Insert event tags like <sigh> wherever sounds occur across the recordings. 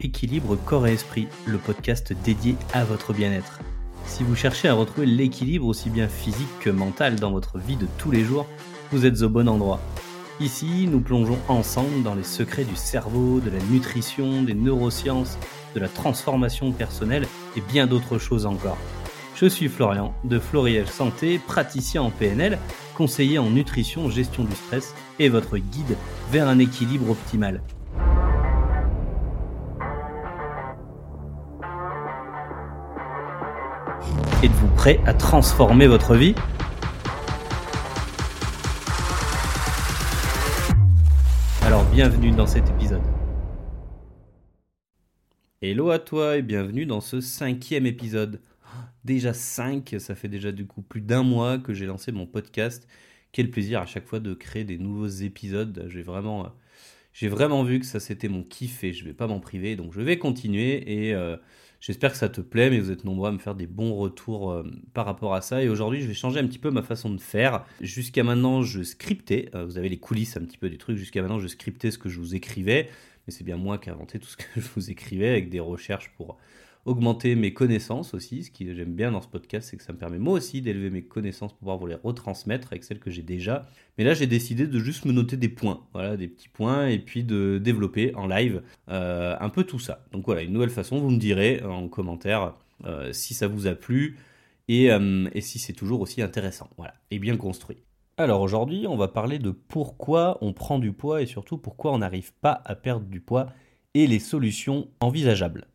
Équilibre Corps et Esprit, le podcast dédié à votre bien-être. Si vous cherchez à retrouver l'équilibre aussi bien physique que mental dans votre vie de tous les jours, vous êtes au bon endroit. Ici, nous plongeons ensemble dans les secrets du cerveau, de la nutrition, des neurosciences, de la transformation personnelle et bien d'autres choses encore. Je suis Florian de Floriel Santé, praticien en PNL, conseiller en nutrition, gestion du stress et votre guide vers un équilibre optimal. Êtes-vous prêt à transformer votre vie? Alors bienvenue dans cet épisode. Hello à toi et bienvenue dans ce cinquième épisode. Déjà 5, ça fait déjà du coup plus d'un mois que j'ai lancé mon podcast. Quel plaisir à chaque fois de créer des nouveaux épisodes. J'ai vraiment, j'ai vraiment vu que ça c'était mon kiff et je vais pas m'en priver. Donc je vais continuer et euh, J'espère que ça te plaît, mais vous êtes nombreux à me faire des bons retours euh, par rapport à ça. Et aujourd'hui, je vais changer un petit peu ma façon de faire. Jusqu'à maintenant, je scriptais. Euh, vous avez les coulisses un petit peu du truc. Jusqu'à maintenant, je scriptais ce que je vous écrivais. Mais c'est bien moi qui ai inventé tout ce que <laughs> je vous écrivais avec des recherches pour augmenter mes connaissances aussi. Ce que j'aime bien dans ce podcast, c'est que ça me permet moi aussi d'élever mes connaissances pour pouvoir vous les retransmettre avec celles que j'ai déjà. Mais là, j'ai décidé de juste me noter des points, voilà, des petits points, et puis de développer en live euh, un peu tout ça. Donc voilà, une nouvelle façon, vous me direz en commentaire euh, si ça vous a plu et, euh, et si c'est toujours aussi intéressant, voilà, et bien construit. Alors aujourd'hui, on va parler de pourquoi on prend du poids et surtout pourquoi on n'arrive pas à perdre du poids et les solutions envisageables.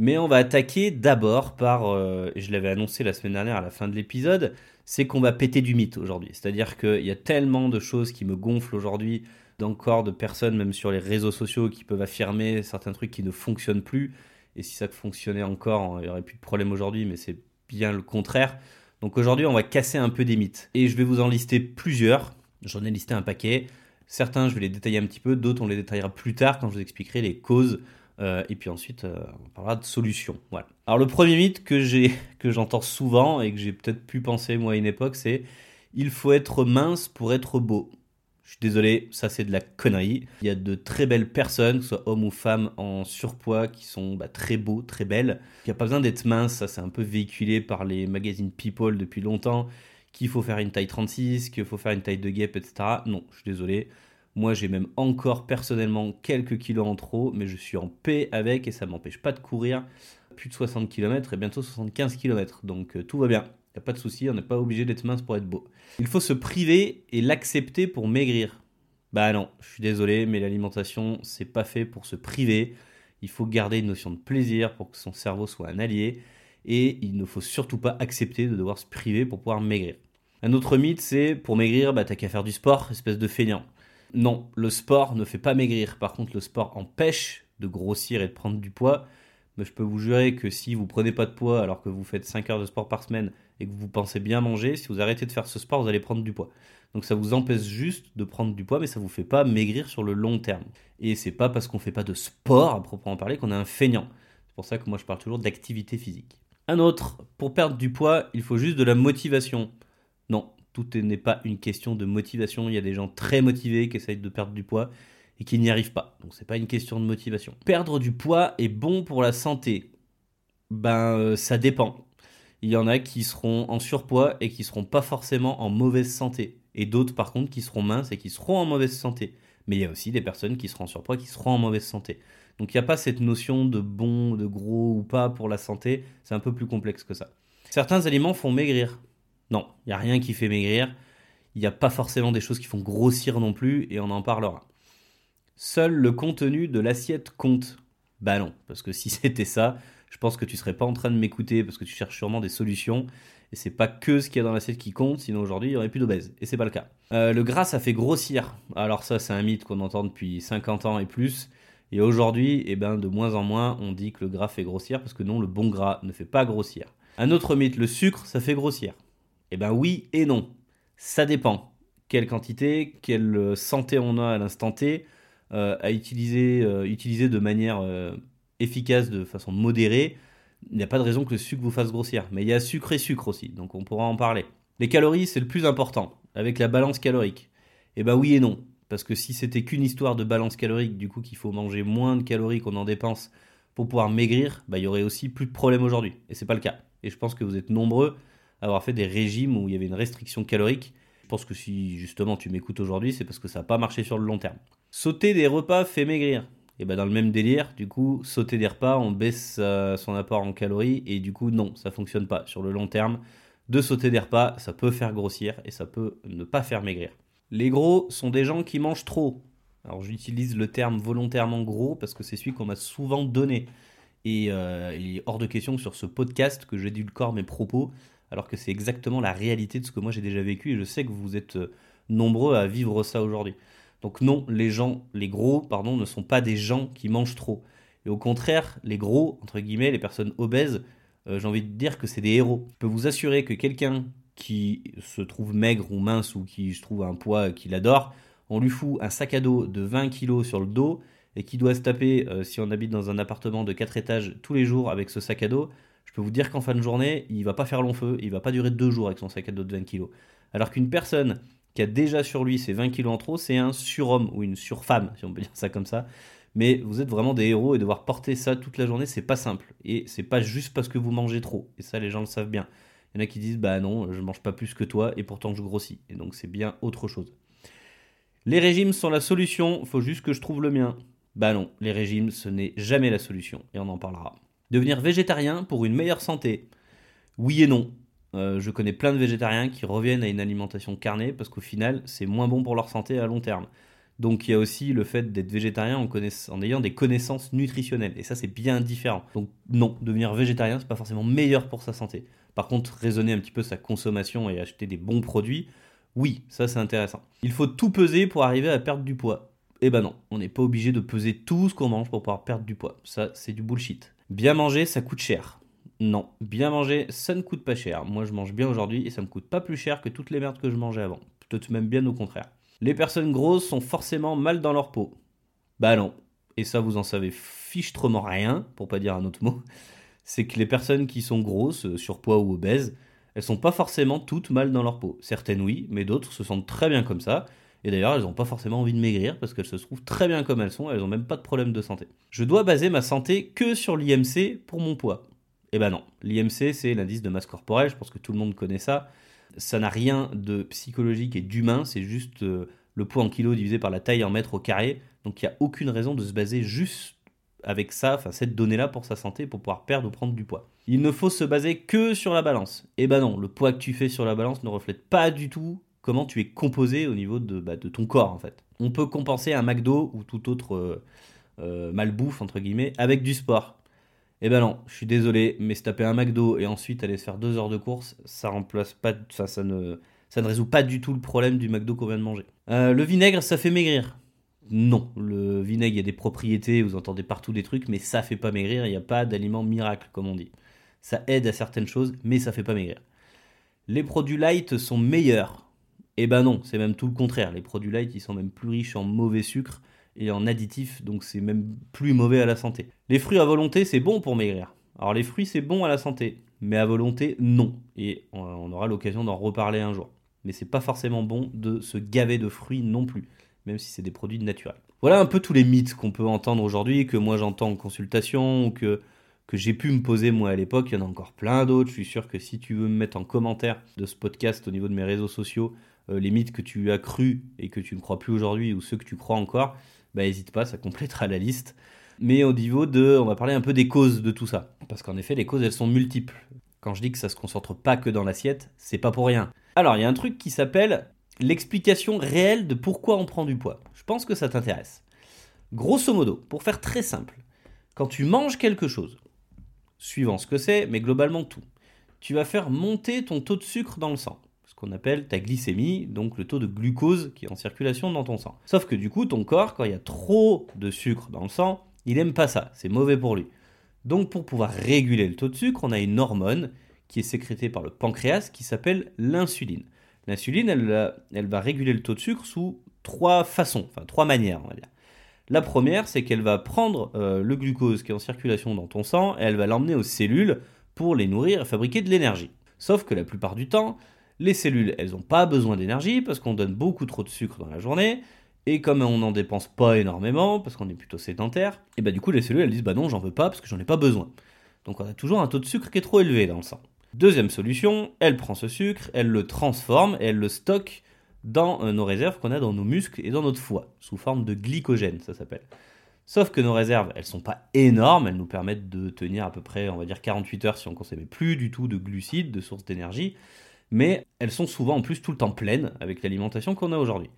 Mais on va attaquer d'abord par, euh, je l'avais annoncé la semaine dernière à la fin de l'épisode, c'est qu'on va péter du mythe aujourd'hui. C'est-à-dire qu'il y a tellement de choses qui me gonflent aujourd'hui, d'encore de personnes, même sur les réseaux sociaux, qui peuvent affirmer certains trucs qui ne fonctionnent plus. Et si ça fonctionnait encore, il n'y aurait plus de problème aujourd'hui, mais c'est bien le contraire. Donc aujourd'hui, on va casser un peu des mythes. Et je vais vous en lister plusieurs. J'en ai listé un paquet. Certains, je vais les détailler un petit peu, d'autres, on les détaillera plus tard quand je vous expliquerai les causes euh, et puis ensuite, euh, on parlera de solutions. Voilà. Alors le premier mythe que j'ai, <laughs> que j'entends souvent et que j'ai peut-être pu penser moi à une époque, c'est il faut être mince pour être beau. Je suis désolé, ça c'est de la connerie. Il y a de très belles personnes, que ce soit hommes ou femmes en surpoids, qui sont bah, très beaux, très belles. Il n'y a pas besoin d'être mince, ça c'est un peu véhiculé par les magazines People depuis longtemps, qu'il faut faire une taille 36, qu'il faut faire une taille de guêpe, etc. Non, je suis désolé. Moi, j'ai même encore personnellement quelques kilos en trop, mais je suis en paix avec et ça m'empêche pas de courir plus de 60 km et bientôt 75 km. Donc euh, tout va bien. Il a pas de souci, on n'est pas obligé d'être mince pour être beau. Il faut se priver et l'accepter pour maigrir. Bah non, je suis désolé, mais l'alimentation, c'est pas fait pour se priver. Il faut garder une notion de plaisir pour que son cerveau soit un allié. Et il ne faut surtout pas accepter de devoir se priver pour pouvoir maigrir. Un autre mythe, c'est pour maigrir, bah t'as qu'à faire du sport, espèce de feignant. Non, le sport ne fait pas maigrir. Par contre, le sport empêche de grossir et de prendre du poids. Mais je peux vous jurer que si vous prenez pas de poids alors que vous faites 5 heures de sport par semaine et que vous pensez bien manger, si vous arrêtez de faire ce sport, vous allez prendre du poids. Donc ça vous empêche juste de prendre du poids, mais ça vous fait pas maigrir sur le long terme. Et c'est pas parce qu'on fait pas de sport à proprement parler qu'on est un feignant. C'est pour ça que moi je parle toujours d'activité physique. Un autre, pour perdre du poids, il faut juste de la motivation. Non, tout n'est pas une question de motivation. Il y a des gens très motivés qui essayent de perdre du poids et qui n'y arrivent pas. Donc c'est pas une question de motivation. Perdre du poids est bon pour la santé. Ben euh, ça dépend. Il y en a qui seront en surpoids et qui seront pas forcément en mauvaise santé. Et d'autres par contre qui seront minces et qui seront en mauvaise santé. Mais il y a aussi des personnes qui seront en surpoids et qui seront en mauvaise santé. Donc il n'y a pas cette notion de bon, de gros ou pas pour la santé. C'est un peu plus complexe que ça. Certains aliments font maigrir. Non, il n'y a rien qui fait maigrir. Il n'y a pas forcément des choses qui font grossir non plus, et on en parlera. Seul le contenu de l'assiette compte. Bah non, parce que si <laughs> c'était ça, je pense que tu serais pas en train de m'écouter parce que tu cherches sûrement des solutions. Et c'est pas que ce qu'il y a dans l'assiette qui compte, sinon aujourd'hui il y aurait plus d'obèses. Et c'est pas le cas. Euh, le gras, ça fait grossir. Alors ça, c'est un mythe qu'on entend depuis 50 ans et plus. Et aujourd'hui, eh ben, de moins en moins, on dit que le gras fait grossir parce que non, le bon gras ne fait pas grossir. Un autre mythe, le sucre, ça fait grossir. Eh bien oui et non. Ça dépend. Quelle quantité, quelle euh, santé on a à l'instant T, euh, à utiliser, euh, utiliser de manière efficace, de façon modérée. Il n'y a pas de raison que le sucre vous fasse grossir. Mais il y a sucre et sucre aussi, donc on pourra en parler. Les calories, c'est le plus important, avec la balance calorique. Eh bien oui et non. Parce que si c'était qu'une histoire de balance calorique, du coup qu'il faut manger moins de calories qu'on en dépense pour pouvoir maigrir, bah, il y aurait aussi plus de problèmes aujourd'hui. Et c'est pas le cas. Et je pense que vous êtes nombreux avoir fait des régimes où il y avait une restriction calorique. Je pense que si justement tu m'écoutes aujourd'hui, c'est parce que ça n'a pas marché sur le long terme. Sauter des repas fait maigrir. Et bah dans le même délire, du coup, sauter des repas, on baisse euh, son apport en calories et du coup, non, ça fonctionne pas. Sur le long terme, de sauter des repas, ça peut faire grossir et ça peut ne pas faire maigrir. Les gros sont des gens qui mangent trop. Alors j'utilise le terme volontairement gros parce que c'est celui qu'on m'a souvent donné. Et euh, il est hors de question sur ce podcast que corps mes propos, alors que c'est exactement la réalité de ce que moi j'ai déjà vécu et je sais que vous êtes euh, nombreux à vivre ça aujourd'hui. Donc non, les gens, les gros, pardon, ne sont pas des gens qui mangent trop. Et au contraire, les gros, entre guillemets, les personnes obèses, euh, j'ai envie de dire que c'est des héros. Je peux vous assurer que quelqu'un qui se trouve maigre ou mince ou qui se trouve un poids qu'il adore, on lui fout un sac à dos de 20 kg sur le dos et qui doit se taper, euh, si on habite dans un appartement de 4 étages tous les jours avec ce sac à dos, je peux vous dire qu'en fin de journée, il va pas faire long feu, il va pas durer deux jours avec son sac à dos de 20 kg. Alors qu'une personne qui a déjà sur lui ses 20 kilos en trop, c'est un surhomme ou une surfemme, si on peut dire ça comme ça. Mais vous êtes vraiment des héros et devoir porter ça toute la journée, c'est pas simple. Et c'est pas juste parce que vous mangez trop. Et ça, les gens le savent bien. Il y en a qui disent bah non, je mange pas plus que toi et pourtant je grossis. Et donc c'est bien autre chose. Les régimes sont la solution, faut juste que je trouve le mien. Bah non, les régimes ce n'est jamais la solution et on en parlera. Devenir végétarien pour une meilleure santé. Oui et non. Euh, je connais plein de végétariens qui reviennent à une alimentation carnée parce qu'au final, c'est moins bon pour leur santé à long terme. Donc il y a aussi le fait d'être végétarien en, en, ayant des connaissances nutritionnelles. Et ça, c'est bien différent. Donc non, devenir végétarien, c'est pas forcément meilleur pour sa santé. Par contre, raisonner un petit peu sa consommation et acheter des bons produits, oui, ça c'est intéressant. Il faut tout peser pour arriver à perdre du poids. Eh ben non, on n'est pas obligé de peser tout ce qu'on mange pour pouvoir perdre du poids. Ça, c'est du bullshit. Bien manger, ça coûte cher. Non, bien manger, ça ne coûte pas cher. Moi, je mange bien aujourd'hui et ça me coûte pas plus cher que toutes les merdes que je mangeais avant. Peut-être même bien au contraire. Les personnes grosses sont forcément mal dans leur peau. Bah non. Et ça, vous en savez fichtrement rien, pour pas dire un autre mot. <laughs> C'est que les personnes qui sont grosses, euh, surpoids ou obèses, elles sont pas forcément toutes mal dans leur peau. Certaines oui, mais d'autres se sentent très bien comme ça. Et d'ailleurs, elles n'ont pas forcément envie de maigrir parce qu'elles se trouvent très bien comme elles sont, elles n'ont même pas de problème de santé. Je dois baser ma santé que sur l'IMC pour mon poids. Eh ben non, l'IMC c'est l'indice de masse corporelle, je pense que tout le monde connaît ça. Ça n'a rien de psychologique et d'humain, c'est juste euh, le poids en kilos divisé par la taille en mètres au carré. Donc il n'y a aucune raison de se baser juste avec ça, enfin cette donnée-là pour sa santé, pour pouvoir perdre ou prendre du poids. Il ne faut se baser que sur la balance. Eh ben non, le poids que tu fais sur la balance ne reflète pas du tout comment tu es composé au niveau de, bah, de ton corps en fait. On peut compenser un McDo ou tout autre euh, euh, malbouffe entre guillemets avec du sport. Eh ben non, je suis désolé, mais se taper un McDo et ensuite aller se faire deux heures de course, ça remplace pas, ça ne résout pas du tout le problème du McDo qu'on vient de manger. Euh, le vinaigre, ça fait maigrir. Non, le vinaigre, il y a des propriétés, vous entendez partout des trucs, mais ça fait pas maigrir, il n'y a pas d'aliment miracle, comme on dit. Ça aide à certaines choses, mais ça fait pas maigrir. Les produits light sont meilleurs. Eh ben non, c'est même tout le contraire. Les produits light, ils sont même plus riches en mauvais sucre et en additifs, donc c'est même plus mauvais à la santé. Les fruits à volonté, c'est bon pour maigrir. Alors les fruits, c'est bon à la santé, mais à volonté, non. Et on aura l'occasion d'en reparler un jour. Mais c'est pas forcément bon de se gaver de fruits non plus, même si c'est des produits naturels. Voilà un peu tous les mythes qu'on peut entendre aujourd'hui, que moi j'entends en consultation, ou que, que j'ai pu me poser moi à l'époque. Il y en a encore plein d'autres. Je suis sûr que si tu veux me mettre en commentaire de ce podcast au niveau de mes réseaux sociaux, les mythes que tu as cru et que tu ne crois plus aujourd'hui, ou ceux que tu crois encore, bah n'hésite pas, ça complétera la liste. Mais au niveau de, on va parler un peu des causes de tout ça, parce qu'en effet les causes elles sont multiples. Quand je dis que ça se concentre pas que dans l'assiette, c'est pas pour rien. Alors il y a un truc qui s'appelle l'explication réelle de pourquoi on prend du poids. Je pense que ça t'intéresse. Grosso modo, pour faire très simple, quand tu manges quelque chose, suivant ce que c'est, mais globalement tout, tu vas faire monter ton taux de sucre dans le sang qu'on appelle ta glycémie, donc le taux de glucose qui est en circulation dans ton sang. Sauf que du coup, ton corps, quand il y a trop de sucre dans le sang, il aime pas ça, c'est mauvais pour lui. Donc pour pouvoir réguler le taux de sucre, on a une hormone qui est sécrétée par le pancréas qui s'appelle l'insuline. L'insuline, elle, elle, va réguler le taux de sucre sous trois façons, enfin trois manières, on va dire. La première, c'est qu'elle va prendre euh, le glucose qui est en circulation dans ton sang et elle va l'emmener aux cellules pour les nourrir et fabriquer de l'énergie. Sauf que la plupart du temps, les cellules, elles n'ont pas besoin d'énergie parce qu'on donne beaucoup trop de sucre dans la journée. Et comme on n'en dépense pas énormément, parce qu'on est plutôt sédentaire, et bah du coup les cellules elles disent bah non j'en veux pas parce que j'en ai pas besoin. Donc on a toujours un taux de sucre qui est trop élevé dans le sang. Deuxième solution, elle prend ce sucre, elle le transforme et elle le stocke dans euh, nos réserves qu'on a dans nos muscles et dans notre foie, sous forme de glycogène, ça s'appelle. Sauf que nos réserves, elles sont pas énormes, elles nous permettent de tenir à peu près, on va dire 48 heures si on consommait plus du tout de glucides, de sources d'énergie, mais elles sont souvent en plus tout le temps pleines avec l'alimentation qu'on a aujourd'hui.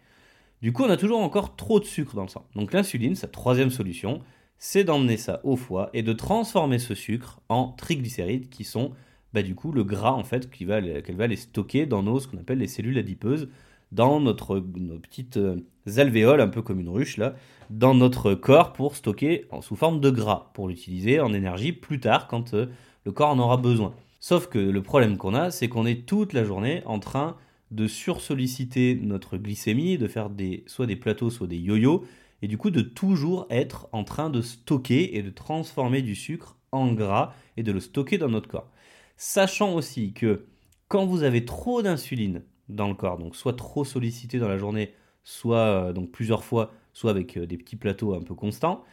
Du coup, on a toujours encore trop de sucre dans le sang. Donc l'insuline, sa troisième solution, c'est d'emmener ça au foie et de transformer ce sucre en triglycérides qui sont bah, du coup le gras en fait qu'elle va, va les stocker dans nos ce qu'on appelle les cellules adipeuses dans notre, nos petites euh, alvéoles, un peu comme une ruche là, dans notre corps pour stocker en, sous forme de gras, pour l'utiliser en énergie plus tard quand euh, le corps en aura besoin. Sauf que le problème qu'on a, c'est qu'on est toute la journée en train de sursolliciter notre glycémie, de faire soit des plateaux, soit des yo-yo, et du coup de toujours être en train de stocker et de transformer du sucre en gras et de le stocker dans notre corps. Sachant aussi que quand vous avez trop d'insuline dans le corps, donc soit trop sollicité dans la journée, soit euh, donc plusieurs fois, soit avec euh, des petits plateaux un peu constants,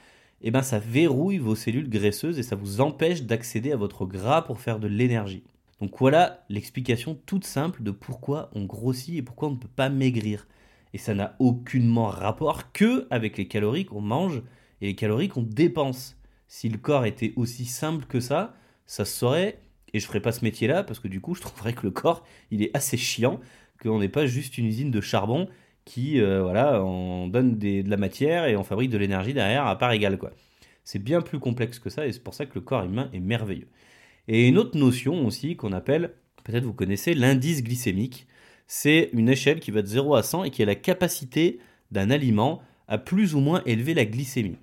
eh ben ça verrouille vos cellules graisseuses et ça vous empêche d'accéder à votre gras pour faire de l'énergie. Donc voilà l'explication toute simple de pourquoi on grossit et pourquoi on ne peut pas maigrir. Et ça n'a aucunement rapport que avec les calories qu'on mange et les calories qu'on dépense. Si le corps était aussi simple que ça, ça se saurait et je ferais pas ce métier-là parce que du coup, je trouverais que le corps, il est assez chiant, qu'on n'est pas juste une usine de charbon qui, euh, voilà, on donne de la matière et on fabrique de l'énergie derrière à part égale, quoi. C'est bien plus complexe que ça et c'est pour ça que le corps humain est merveilleux. Et une autre notion aussi qu'on appelle, peut-être vous connaissez, l'indice glycémique. C'est une échelle qui va de 0 à 100 et qui a la capacité d'un aliment à plus ou moins élever la glycémie.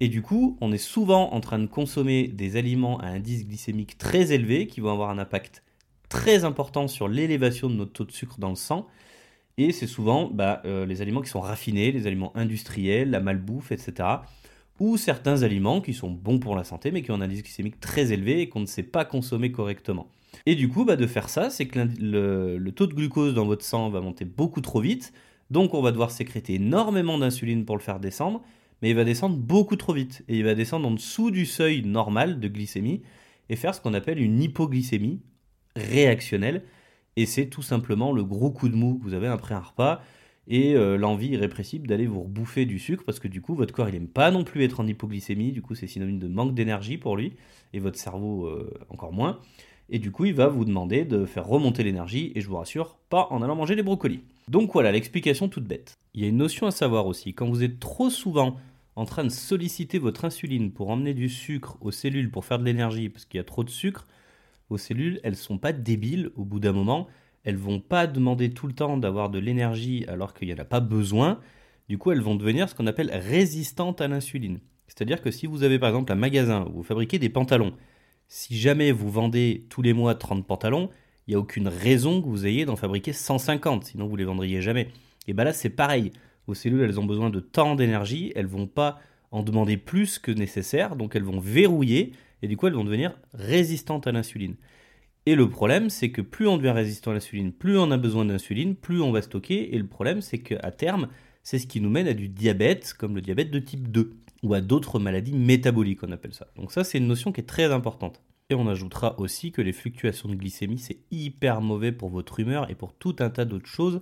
Et du coup, on est souvent en train de consommer des aliments à indice glycémique très élevé qui vont avoir un impact très important sur l'élévation de notre taux de sucre dans le sang. Et c'est souvent bah, euh, les aliments qui sont raffinés, les aliments industriels, la malbouffe, etc. Ou certains aliments qui sont bons pour la santé mais qui ont un indice glycémique très élevé et qu'on ne sait pas consommer correctement. Et du coup, bah, de faire ça, c'est que le taux de glucose dans votre sang va monter beaucoup trop vite. Donc on va devoir sécréter énormément d'insuline pour le faire descendre mais il va descendre beaucoup trop vite. Et il va descendre en dessous du seuil normal de glycémie et faire ce qu'on appelle une hypoglycémie réactionnelle. Et c'est tout simplement le gros coup de mou que vous avez après un repas et euh, l'envie irrépressible d'aller vous rebouffer du sucre parce que du coup votre corps il n'aime pas non plus être en hypoglycémie, du coup c'est synonyme de manque d'énergie pour lui et votre cerveau euh, encore moins. Et du coup il va vous demander de faire remonter l'énergie et je vous rassure, pas en allant manger des brocolis. Donc voilà l'explication toute bête. Il y a une notion à savoir aussi, quand vous êtes trop souvent en train de solliciter votre insuline pour emmener du sucre aux cellules pour faire de l'énergie, parce qu'il y a trop de sucre, vos cellules, elles sont pas débiles au bout d'un moment, elles vont pas demander tout le temps d'avoir de l'énergie alors qu'il n'y en a pas besoin, du coup elles vont devenir ce qu'on appelle résistantes à l'insuline. C'est-à-dire que si vous avez par exemple un magasin où vous fabriquez des pantalons, si jamais vous vendez tous les mois 30 pantalons, il n'y a aucune raison que vous ayez d'en fabriquer 150, sinon vous les vendriez jamais. Et bien là, c'est pareil. Vos cellules, elles ont besoin de tant d'énergie, elles vont pas en demander plus que nécessaire, donc elles vont verrouiller, et du coup, elles vont devenir résistantes à l'insuline. Et le problème, c'est que plus on devient résistant à l'insuline, plus on a besoin d'insuline, plus on va stocker, et le problème, c'est qu'à terme, c'est ce qui nous mène à du diabète, comme le diabète de type 2, ou à d'autres maladies métaboliques, on appelle ça. Donc ça, c'est une notion qui est très importante. Et on ajoutera aussi que les fluctuations de glycémie, c'est hyper mauvais pour votre humeur et pour tout un tas d'autres choses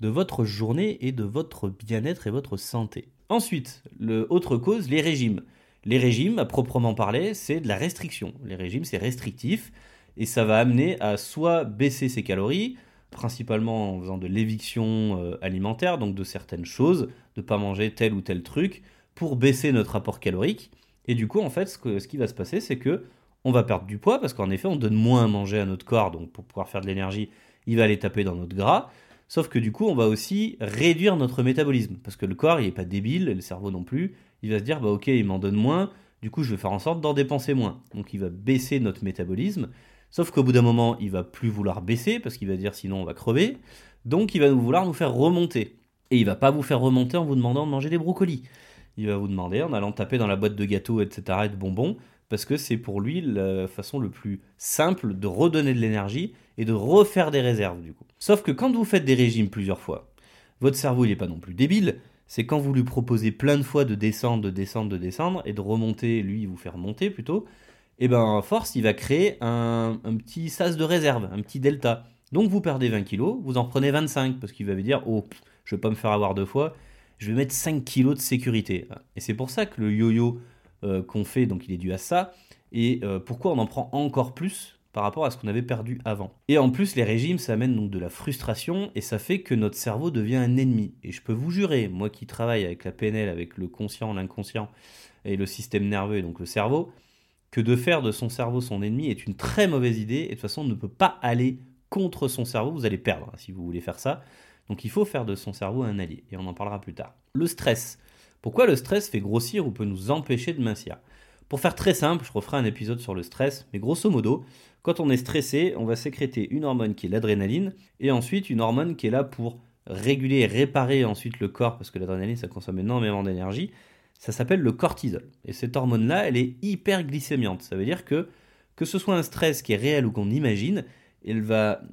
de votre journée et de votre bien-être et votre santé. Ensuite, le autre cause, les régimes. Les régimes, à proprement parler, c'est de la restriction. Les régimes, c'est restrictif et ça va amener à soit baisser ses calories, principalement en faisant de l'éviction euh, alimentaire, donc de certaines choses, de ne pas manger tel ou tel truc, pour baisser notre apport calorique. Et du coup, en fait, ce, qui va se passer, c'est que on va perdre du poids parce qu'en effet, on donne moins à manger à notre corps, donc pour pouvoir faire de l'énergie, il va aller taper dans notre gras. Sauf que du coup, on va aussi réduire notre métabolisme parce que le corps, il n'est pas débile, et le cerveau non plus. Il va se dire, bah ok, il m'en donne moins, du coup, je vais faire en sorte d'en dépenser moins. Donc, il va baisser notre métabolisme. Sauf qu'au bout d'un moment, il va plus vouloir baisser parce qu'il va dire sinon on va crever. Donc, il va vouloir nous faire remonter. Et il va pas vous faire remonter en vous demandant de manger des brocolis. Il va vous demander en allant taper dans la boîte de gâteaux, etc. et de bonbons, parce que c'est pour lui la façon le plus simple de redonner de l'énergie et de refaire des réserves du coup. Sauf que quand vous faites des régimes plusieurs fois, votre cerveau il n'est pas non plus débile, c'est quand vous lui proposez plein de fois de descendre, de descendre, de descendre, et de remonter, lui, vous fait remonter plutôt, et ben force, il va créer un, petit sas de réserve, un petit delta. Donc vous perdez 20 kg, vous en prenez 25, parce qu'il va vous dire, oh, je vais pas me faire avoir deux fois, je vais mettre 5 kg de sécurité. Et c'est pour ça que le yo-yo euh, qu'on fait, donc il est dû à ça, et euh, pourquoi on en prend encore plus par rapport à ce qu'on avait perdu avant. Et en plus, les régimes, ça amène donc de la frustration et ça fait que notre cerveau devient un ennemi. Et je peux vous jurer, moi qui travaille avec la PNL, avec le conscient, l'inconscient et le système nerveux et donc le cerveau, que de faire de son cerveau son ennemi est une très mauvaise idée et de toute façon on ne peut pas aller contre son cerveau, vous allez perdre hein, si vous voulez faire ça. Donc il faut faire de son cerveau un allié et on en parlera plus tard. Le stress. Pourquoi le stress fait grossir ou peut nous empêcher de mincir? Pour faire très simple, je referai un épisode sur le stress, mais grosso modo, quand on est stressé, on va sécréter une hormone qui est l'adrénaline et ensuite une hormone qui est là pour réguler et réparer ensuite le corps parce que l'adrénaline ça consomme énormément d'énergie. Ça s'appelle le cortisol. Et cette hormone-là, elle est hyper glycémiante. Ça veut dire que que ce soit un stress qui est réel ou qu'on imagine,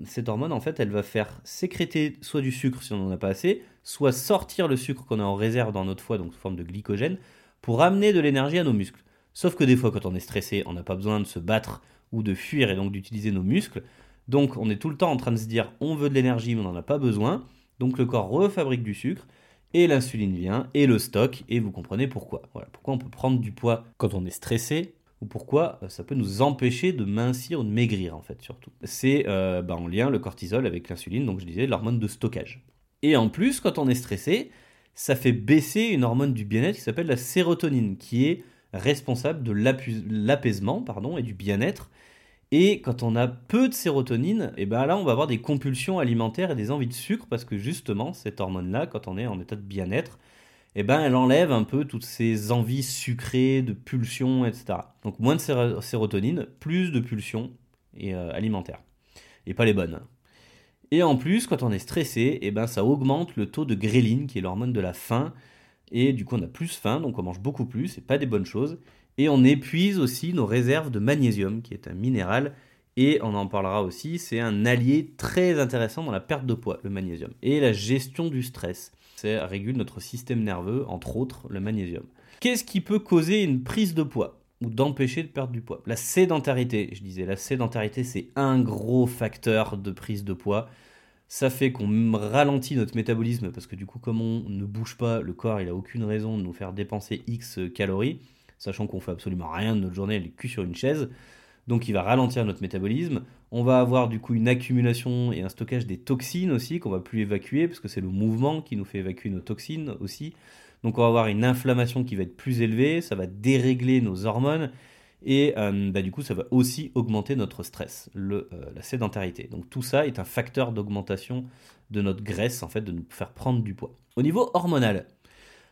cette hormone en fait, elle va faire sécréter soit du sucre si on n'en a pas assez, soit sortir le sucre qu'on a en réserve dans notre foie, donc sous forme de glycogène, pour amener de l'énergie à nos muscles. Sauf que des fois, quand on est stressé, on n'a pas besoin de se battre ou de fuir et donc d'utiliser nos muscles. Donc on est tout le temps en train de se dire on veut de l'énergie mais on n'en a pas besoin. Donc le corps refabrique du sucre et l'insuline vient et le stock et vous comprenez pourquoi. Voilà pourquoi on peut prendre du poids quand on est stressé ou pourquoi euh, ça peut nous empêcher de mincir ou de maigrir en fait surtout. C'est euh, bah, en lien le cortisol avec l'insuline donc je disais l'hormone de stockage. Et en plus quand on est stressé ça fait baisser une hormone du bien-être qui s'appelle la sérotonine qui est responsable de l'apaisement pardon et du bien-être et quand on a peu de sérotonine, et eh ben là on va avoir des compulsions alimentaires et des envies de sucre parce que justement cette hormone-là, quand on est en état de bien-être, et eh ben elle enlève un peu toutes ces envies sucrées, de pulsions, etc. Donc moins de sérotonine, plus de pulsions euh, alimentaires. Et pas les bonnes. Et en plus, quand on est stressé, et eh ben ça augmente le taux de gréline, qui est l'hormone de la faim. Et du coup, on a plus faim, donc on mange beaucoup plus, et pas des bonnes choses. Et on épuise aussi nos réserves de magnésium, qui est un minéral, et on en parlera aussi, c'est un allié très intéressant dans la perte de poids, le magnésium. Et la gestion du stress, ça régule notre système nerveux, entre autres le magnésium. Qu'est-ce qui peut causer une prise de poids ou d'empêcher de perdre du poids? La sédentarité, je disais, la sédentarité c'est un gros facteur de prise de poids. Ça fait qu'on ralentit notre métabolisme parce que du coup comme on ne bouge pas, le corps il a aucune raison de nous faire dépenser X calories sachant qu'on fait absolument rien de notre journée, est cul sur une chaise. Donc il va ralentir notre métabolisme. On va avoir du coup une accumulation et un stockage des toxines aussi qu'on va plus évacuer parce que c'est le mouvement qui nous fait évacuer nos toxines aussi. Donc on va avoir une inflammation qui va être plus élevée, ça va dérégler nos hormones et euh, bah, du coup ça va aussi augmenter notre stress, euh, la sédentarité. Donc tout ça est un facteur d'augmentation de notre graisse en fait, de nous faire prendre du poids. Au niveau hormonal,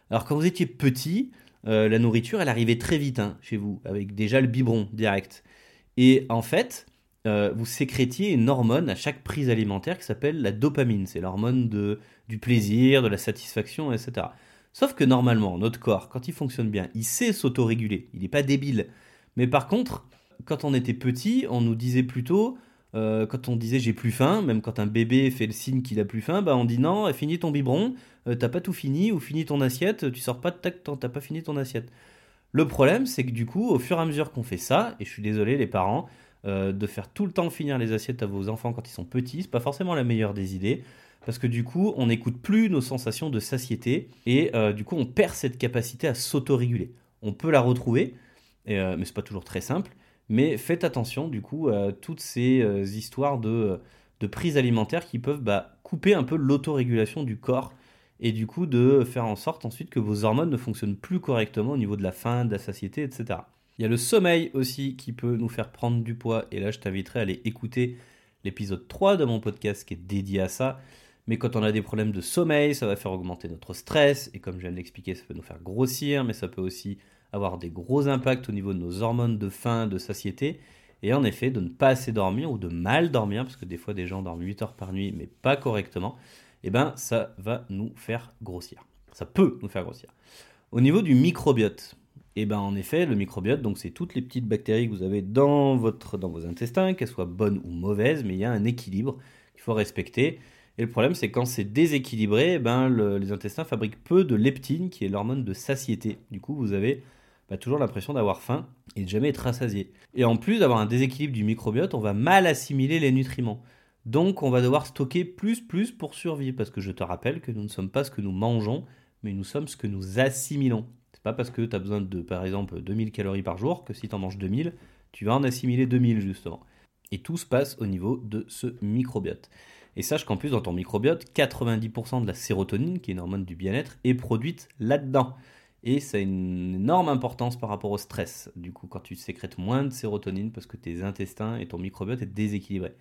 alors quand vous étiez petit, euh, la nourriture, elle arrivait très vite hein, chez vous, avec déjà le biberon direct. Et en fait, vous sécrétiez une hormone à chaque prise alimentaire qui s'appelle la dopamine. C'est l'hormone du plaisir, de la satisfaction, etc. Sauf que normalement, notre corps, quand il fonctionne bien, il sait s'autoréguler. Il n'est pas débile. Mais par contre, quand on était petit, on nous disait plutôt euh, quand on disait j'ai plus faim, même quand un bébé fait le signe qu'il a plus faim, bah on dit non, finis ton biberon, euh, t'as pas tout fini, ou finis ton assiette, tu sors pas de tac, t'as pas fini ton assiette. Le problème, c'est que du coup, au fur et à mesure qu'on fait ça, et je suis désolé les parents, euh, de faire tout le temps finir les assiettes à vos enfants quand ils sont petits, c'est pas forcément la meilleure des idées, parce que du coup, on n'écoute plus nos sensations de satiété, et du coup, on perd cette capacité à s'autoréguler. On peut la retrouver, mais c'est pas toujours très simple. Mais faites attention du coup à toutes ces euh, histoires de, de prise alimentaire qui peuvent bah, couper un peu l'autorégulation du corps et du coup de faire en sorte ensuite que vos hormones ne fonctionnent plus correctement au niveau de la faim, de la satiété, etc. Il y a le sommeil aussi qui peut nous faire prendre du poids et là je t'inviterai à aller écouter l'épisode 3 de mon podcast qui est dédié à ça. Mais quand on a des problèmes de sommeil, ça va faire augmenter notre stress et comme je viens de l'expliquer, ça peut nous faire grossir, mais ça peut aussi avoir des gros impacts au niveau de nos hormones de faim, de satiété, et en effet de ne pas assez dormir ou de mal dormir, parce que des fois des gens dorment 8 heures par nuit mais pas correctement, et eh ben ça va nous faire grossir. Ça peut nous faire grossir. Au niveau du microbiote, et eh ben en effet le microbiote, donc c'est toutes les petites bactéries que vous avez dans, vos intestins, qu'elles soient bonnes ou mauvaises, mais il y a un équilibre qu'il faut respecter. Et le problème, c'est quand c'est déséquilibré, eh ben, les intestins fabriquent peu de leptine, qui est l'hormone de satiété. Du coup, vous avez bah, toujours l'impression d'avoir faim et de jamais être rassasié. Et en plus d'avoir un déséquilibre du microbiote, on va mal assimiler les nutriments. Donc on va devoir stocker plus plus pour survivre, parce que je te rappelle que nous ne sommes pas ce que nous mangeons, mais nous sommes ce que nous assimilons. C'est pas parce que tu as besoin de, par exemple, 2000 calories par jour que si tu en manges 2000, tu vas en assimiler 2000 justement. Et tout se passe au niveau de ce microbiote. Et sache qu'en plus, dans ton microbiote, 90% de la sérotonine, qui est une hormone du bien-être, est produite là-dedans. Et ça a une énorme importance par rapport au stress. Du coup, quand tu sécrètes moins de sérotonine parce que tes intestins et ton microbiote est déséquilibré.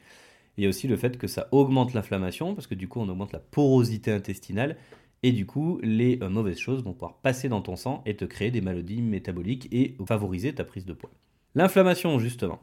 Il y a aussi le fait que ça augmente l'inflammation, parce que du coup, on augmente la porosité intestinale, et du coup, les euh, mauvaises choses vont pouvoir passer dans ton sang et te créer des maladies métaboliques et favoriser ta prise de poids. L'inflammation, justement.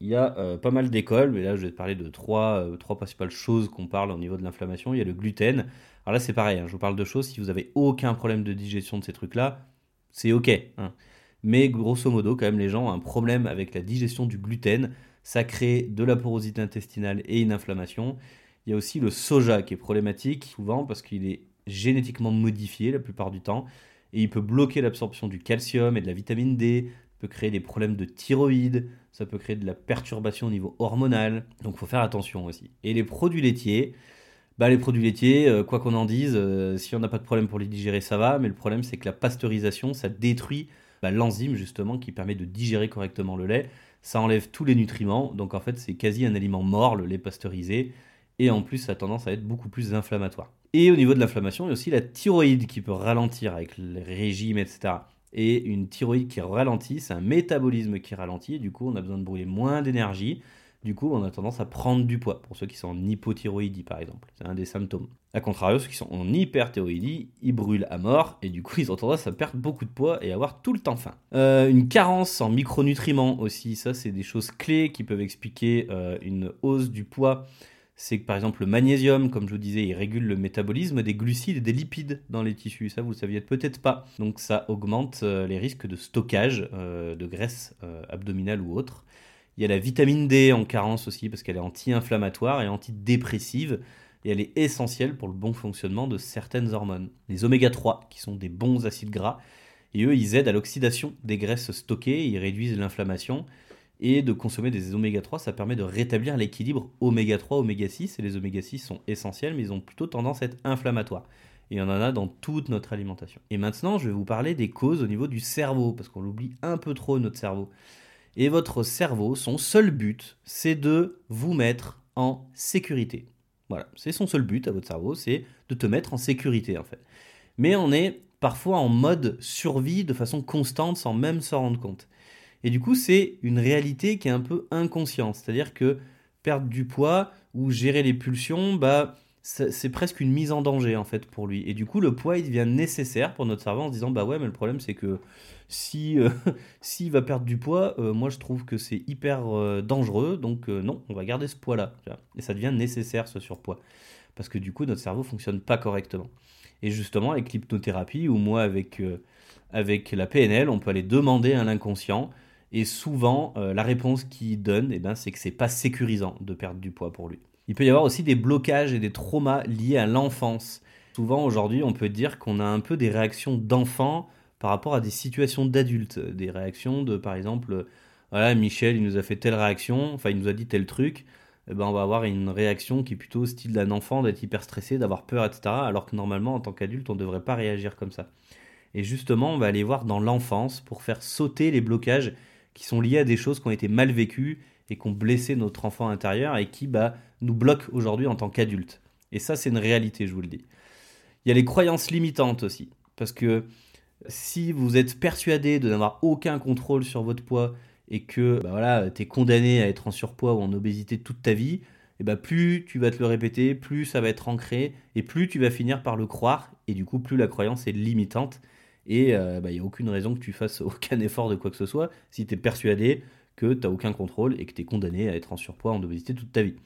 Il y a euh, pas mal d'écoles, mais là je vais te parler de trois, euh, trois principales choses qu'on parle au niveau de l'inflammation. Il y a le gluten. Alors là c'est pareil, hein, je vous parle de choses, si vous avez aucun problème de digestion de ces trucs-là, c'est ok. Hein. Mais grosso modo, quand même, les gens ont un problème avec la digestion du gluten ça crée de la porosité intestinale et une inflammation. Il y a aussi le soja qui est problématique souvent parce qu'il est génétiquement modifié la plupart du temps et il peut bloquer l'absorption du calcium et de la vitamine D, peut créer des problèmes de thyroïde, ça peut créer de la perturbation au niveau hormonal, donc il faut faire attention aussi. Et les produits laitiers, bah les produits laitiers, euh, quoi qu'on en dise, euh, si on n'a pas de problème pour les digérer, ça va, mais le problème c'est que la pasteurisation, ça détruit bah, l'enzyme justement qui permet de digérer correctement le lait. Ça enlève tous les nutriments, donc en fait c'est quasi un aliment mort, le lait pasteurisé, et en plus ça a tendance à être beaucoup plus inflammatoire. Et au niveau de l'inflammation, il y a aussi la thyroïde qui peut ralentir avec le régime, etc. Et une thyroïde qui ralentit, c'est un métabolisme qui ralentit, et du coup on a besoin de brûler moins d'énergie, du coup, on a tendance à prendre du poids. Pour ceux qui sont en hypothyroïdie, par exemple, c'est un des symptômes. A contrario, ceux qui sont en hyperthyroïdie, ils brûlent à mort et du coup, ils ont tendance à perdre beaucoup de poids et avoir tout le temps faim. Euh, une carence en micronutriments aussi, ça, c'est des choses clés qui peuvent expliquer euh, une hausse du poids. C'est que par exemple le magnésium, comme je vous disais, il régule le métabolisme des glucides et des lipides dans les tissus. Ça, vous le saviez peut-être pas. Donc ça augmente euh, les risques de stockage de graisse abdominale ou autre. Il y a la vitamine D en carence aussi parce qu'elle est anti-inflammatoire et antidépressive et elle est essentielle pour le bon fonctionnement de certaines hormones. Les oméga 3 qui sont des bons acides gras et eux ils aident à l'oxydation des graisses stockées, ils réduisent l'inflammation et de consommer des oméga 3 ça permet de rétablir l'équilibre oméga 3 oméga 6 et les oméga 6 sont essentiels mais ils ont plutôt tendance à être inflammatoires. Et on en a dans toute notre alimentation. Et maintenant, je vais vous parler des causes au niveau du cerveau, parce qu'on l'oublie un peu trop, notre cerveau. Et votre cerveau, son seul but, c'est de vous mettre en sécurité. Voilà, c'est son seul but à votre cerveau, c'est de te mettre en sécurité en fait. Mais on est parfois en mode survie de façon constante sans même s'en rendre compte. Et du coup, c'est une réalité qui est un peu inconsciente, c'est-à-dire que perdre du poids ou gérer les pulsions, bah c'est presque une mise en danger en fait pour lui. Et du coup, le poids il devient nécessaire pour notre cerveau en se disant bah ouais, mais le problème c'est que si euh, <laughs> s'il va perdre du poids, euh, moi je trouve que c'est hyper euh, dangereux, donc non, on va garder ce poids-là. Et ça devient nécessaire ce surpoids. Parce que du coup, notre cerveau fonctionne pas correctement. Et justement, avec l'hypnothérapie, ou moi avec, avec la PNL, on peut aller demander à l'inconscient. Et souvent, la réponse qu'il donne, eh ben, c'est que c'est pas sécurisant de perdre du poids pour lui. Il peut y avoir aussi des blocages et des traumas liés à l'enfance. Souvent, aujourd'hui, on peut dire qu'on a un peu des réactions d'enfants par rapport à des situations d'adultes, des réactions de, par exemple, voilà, Michel, il nous a fait telle réaction, enfin, il nous a dit tel truc, eh ben, on va avoir une réaction qui est plutôt style d'un enfant, d'être hyper stressé, d'avoir peur, etc. Alors que normalement, en tant qu'adulte, on ne devrait pas réagir comme ça. Et justement, on va aller voir dans l'enfance pour faire sauter les blocages qui sont liés à des choses qui ont été mal vécues et qui ont blessé notre enfant intérieur et qui bah, nous bloquent aujourd'hui en tant qu'adulte. Et ça, c'est une réalité, je vous le dis. Il y a les croyances limitantes aussi. Parce que si vous êtes persuadé de n'avoir aucun contrôle sur votre poids et que bah voilà, tu es condamné à être en surpoids ou en obésité toute ta vie, et bah plus tu vas te le répéter, plus ça va être ancré et plus tu vas finir par le croire et du coup plus la croyance est limitante et il euh, n'y bah, a aucune raison que tu fasses <laughs> aucun effort de quoi que ce soit si tu es persuadé que tu n'as aucun contrôle et que tu es condamné à être en surpoids, en obésité toute ta vie.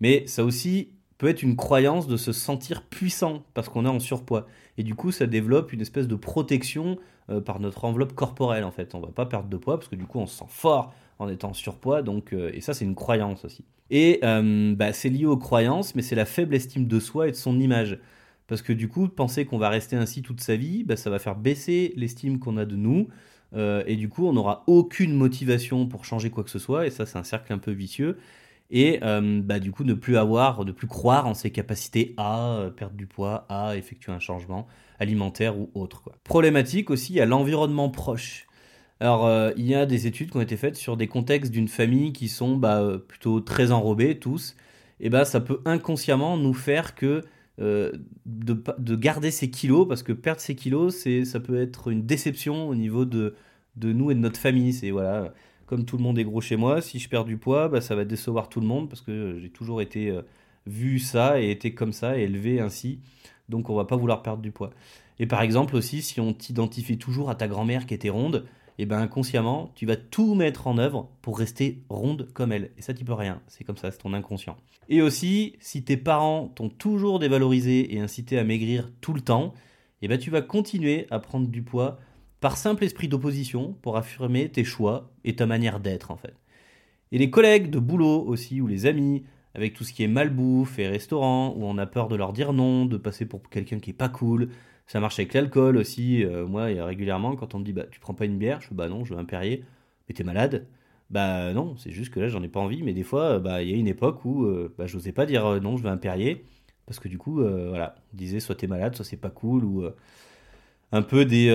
Mais ça aussi peut être une croyance de se sentir puissant parce qu'on est en surpoids. Et du coup, ça développe une espèce de protection euh, par notre enveloppe corporelle en fait. On va pas perdre de poids parce que du coup, on se sent fort en étant en surpoids. Donc, et ça, c'est une croyance aussi. Et bah, c'est lié aux croyances, mais c'est la faible estime de soi et de son image. Parce que du coup, penser qu'on va rester ainsi toute sa vie, bah, ça va faire baisser l'estime qu'on a de nous. Euh, et du coup, on n'aura aucune motivation pour changer quoi que ce soit. Et ça, c'est un cercle un peu vicieux. Et euh, bah, du coup, ne plus avoir, ne plus croire en ses capacités à euh, perdre du poids, à effectuer un changement alimentaire ou autre. Problématique aussi à l'environnement proche. Alors, il y a des études qui ont été faites sur des contextes d'une famille qui sont bah, plutôt très enrobés, tous. Et bah, ça peut inconsciemment nous faire que euh, de, garder ses kilos, parce que perdre ses kilos, c'est, ça peut être une déception au niveau de, de nous et de notre famille. C'est voilà, comme tout le monde est gros chez moi, si je perds du poids, bah, ça va décevoir tout le monde, parce que j'ai toujours été euh, vu ça et été comme ça et élevé ainsi. Donc on va pas vouloir perdre du poids. Et par exemple aussi, si on t'identifie toujours à ta grand-mère qui était ronde, et eh ben inconsciemment, tu vas tout mettre en œuvre pour rester ronde comme elle. Et ça, tu peux rien. C'est comme ça, c'est ton inconscient. Et aussi, si tes parents t'ont toujours dévalorisé et incité à maigrir tout le temps, et eh ben tu vas continuer à prendre du poids par simple esprit d'opposition pour affirmer tes choix et ta manière d'être en fait. Et les collègues de boulot aussi, ou les amis, avec tout ce qui est malbouffe et restaurant, où on a peur de leur dire non, de passer pour quelqu'un qui est pas cool, ça marche avec l'alcool aussi. Euh, moi, régulièrement, quand on me dit bah, tu prends pas une bière, je fais bah non, je veux un Perrier. Mais t'es malade? Bah non, c'est juste que là, j'en ai pas envie. Mais des fois, bah il y a une époque où euh, bah, j'osais pas dire euh, non, je veux un Perrier. Parce que du coup, voilà, on disait soit t'es malade, soit c'est pas cool. Ou un peu des,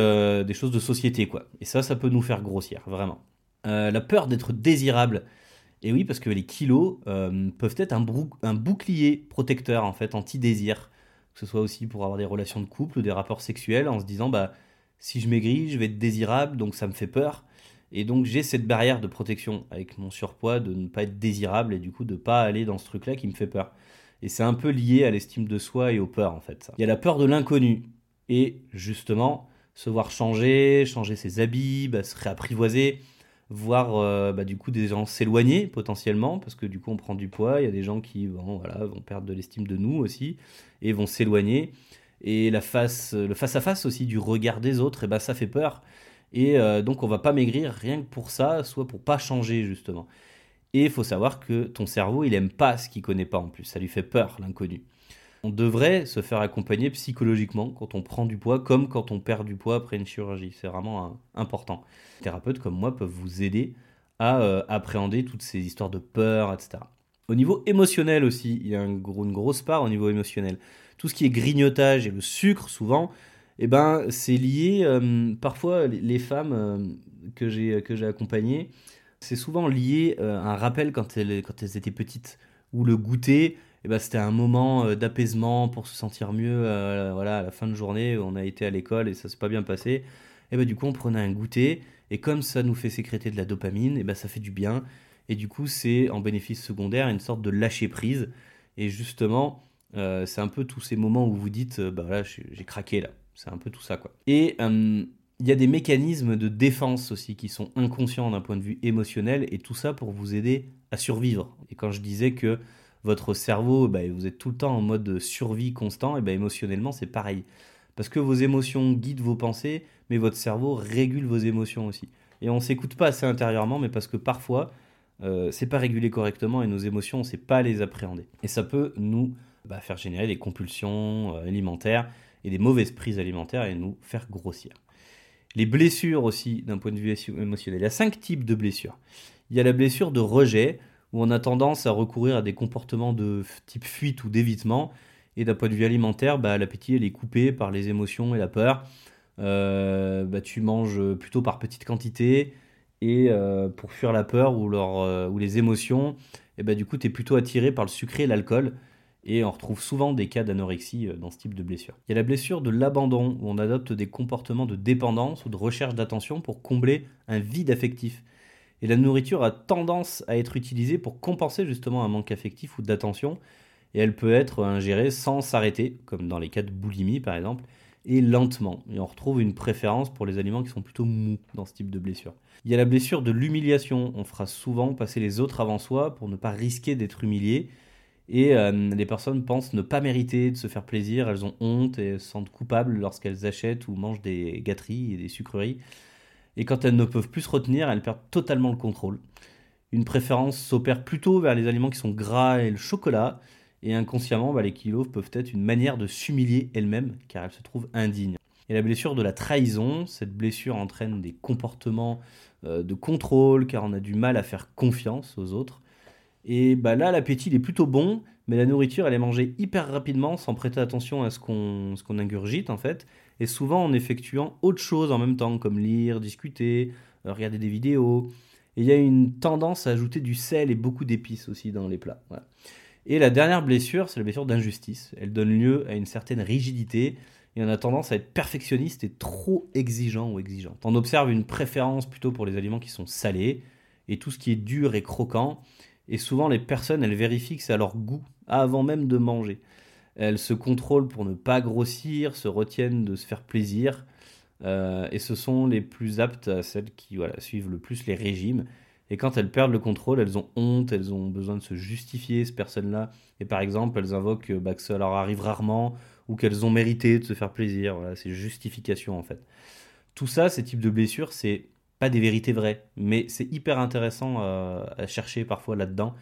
choses de société, quoi. Et ça, ça peut nous faire grossir, vraiment. la peur d'être désirable. Et oui, parce que les kilos peuvent être un, bouclier protecteur, en fait, anti-désir que ce soit aussi pour avoir des relations de couple ou des rapports sexuels, en se disant bah si je maigris, je vais être désirable, donc ça me fait peur. Et donc j'ai cette barrière de protection avec mon surpoids de ne pas être désirable et du coup de ne pas aller dans ce truc-là qui me fait peur. Et c'est un peu lié à l'estime de soi et aux peurs en fait. Ça. Il y a la peur de l'inconnu et justement se voir changer, changer ses habits, bah, se réapprivoiser, voir euh, bah, du coup des gens s'éloigner potentiellement parce que du coup on prend du poids. Il y a des gens qui bon, voilà, vont perdre de l'estime de nous aussi et vont s'éloigner. Et la face, le face à face aussi du regard des autres, et bah ça fait peur. Et euh, donc on va pas maigrir rien que pour ça, soit pour pas changer justement. Et il faut savoir que ton cerveau il aime pas ce qu'il connaît pas en plus, ça lui fait peur l'inconnu. On devrait se faire accompagner psychologiquement quand on prend du poids, comme quand on perd du poids après une chirurgie. C'est vraiment euh, important. Les thérapeutes comme moi peuvent vous aider à euh, appréhender toutes ces histoires de peur, etc. Au niveau émotionnel aussi, il y a une grosse part au niveau émotionnel. Tout ce qui est grignotage et le sucre, souvent, eh ben, c'est lié, euh, parfois, les femmes que j'ai accompagnées, c'est souvent lié à un rappel quand elles, quand elles étaient petites, ou le goûter, ben, c'était un moment euh, d'apaisement pour se sentir mieux euh, voilà, à la fin de journée. On a été à l'école et ça s'est pas bien passé. Et ben, du coup, on prenait un goûter. Et comme ça nous fait sécréter de la dopamine, et ben, ça fait du bien. Et du coup, c'est en bénéfice secondaire une sorte de lâcher prise. Et justement, euh, c'est un peu tous ces moments où vous dites, bah voilà, j'ai craqué là. C'est un peu tout ça, quoi. Et il y a des mécanismes de défense aussi qui sont inconscients d'un point de vue émotionnel. Et tout ça pour vous aider à survivre. Et quand je disais que votre cerveau, bah, vous êtes tout le temps en mode survie constant, et bah, émotionnellement, c'est pareil. Parce que vos émotions guident vos pensées, mais votre cerveau régule vos émotions aussi. Et on s'écoute pas assez intérieurement, mais parce que parfois, euh, c'est pas régulé correctement et nos émotions, on sait pas les appréhender. Et ça peut nous bah, faire générer des compulsions euh, alimentaires et des mauvaises prises alimentaires et nous faire grossir. Les blessures aussi, d'un point de vue émotionnel. Il y a cinq types de blessures. Il y a la blessure de rejet, où on a tendance à recourir à des comportements de type fuite ou d'évitement. Et d'un point de vue alimentaire, bah, l'appétit est coupé par les émotions et la peur. Euh, bah, tu manges plutôt par petites quantités et euh, pour fuir la peur ou, euh, ou les émotions, et bah, du coup, tu es plutôt attiré par le sucré et l'alcool. Et on retrouve souvent des cas d'anorexie dans ce type de blessure. Il y a la blessure de l'abandon, où on adopte des comportements de dépendance ou de recherche d'attention pour combler un vide affectif. Et la nourriture a tendance à être utilisée pour compenser justement un manque affectif ou d'attention. Et elle peut être ingérée sans s'arrêter, comme dans les cas de boulimie par exemple, et lentement. Et on retrouve une préférence pour les aliments qui sont plutôt mous dans ce type de blessure. Il y a la blessure de l'humiliation. On fera souvent passer les autres avant soi pour ne pas risquer d'être humilié. Et euh, les personnes pensent ne pas mériter de se faire plaisir, elles ont honte et se sentent coupables lorsqu'elles achètent ou mangent des gâteries et des sucreries. Et quand elles ne peuvent plus se retenir, elles perdent totalement le contrôle. Une préférence s'opère plutôt vers les aliments qui sont gras et le chocolat, et inconsciemment, bah, les kilos peuvent être une manière de s'humilier elle-même, car elle se trouve indigne. Et la blessure de la trahison, cette blessure entraîne des comportements euh, de contrôle, car on a du mal à faire confiance aux autres. Et bah là, l'appétit est plutôt bon, mais la nourriture, elle est mangée hyper rapidement, sans prêter attention à ce qu'on qu'on ingurgite en fait, et souvent en effectuant autre chose en même temps, comme lire, discuter, euh, regarder des vidéos. Et il y a une tendance à ajouter du sel et beaucoup d'épices aussi dans les plats. Et la dernière blessure, c'est la blessure d'injustice. Elle donne lieu à une certaine rigidité et on a tendance à être perfectionniste et trop exigeant ou exigeante. On observe une préférence plutôt pour les aliments qui sont salés et tout ce qui est dur et croquant. Et souvent, les personnes, elles vérifient que c'est à leur goût avant même de manger. Elles se contrôlent pour ne pas grossir, se retiennent de se faire plaisir. Euh, et ce sont les plus aptes à celles qui suivent le plus les régimes. Et quand elles perdent le contrôle, elles ont honte, elles ont besoin de se justifier, ces personnes-là. Et par exemple, elles invoquent bah, que ça leur arrive rarement ou qu'elles ont mérité de se faire plaisir. Voilà, c'est justification en fait. Tout ça, ces types de blessures, c'est pas des vérités vraies, mais c'est hyper intéressant euh, à chercher parfois là-dedans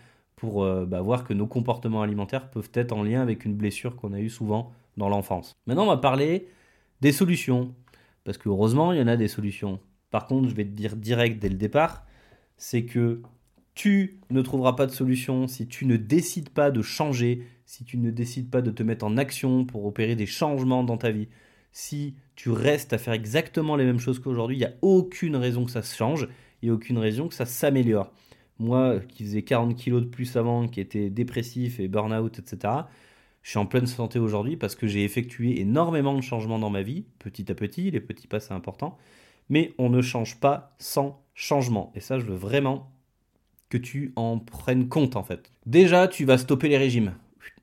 pour euh, bah, voir que nos comportements alimentaires peuvent être en lien avec une blessure qu'on a eue souvent dans l'enfance. Maintenant, on va parler des solutions, parce que heureusement, il y en a des solutions. Par contre, je vais te dire direct dès le départ, c'est que tu ne trouveras pas de solution si tu ne décides pas de changer, si tu ne décides pas de te mettre en action pour opérer des changements dans ta vie. Si tu restes à faire exactement les mêmes choses qu'aujourd'hui, il n'y a aucune raison que ça se change, il a aucune raison que ça s'améliore. Moi, qui faisais 40 kilos de plus avant, qui était dépressif et burn-out, etc., je suis en pleine santé aujourd'hui parce que j'ai effectué énormément de changements dans ma vie, petit à petit, les petits pas c'est important, mais on ne change pas sans changement. Et ça, je veux vraiment que tu en prennes compte en fait. Déjà, tu vas stopper les régimes.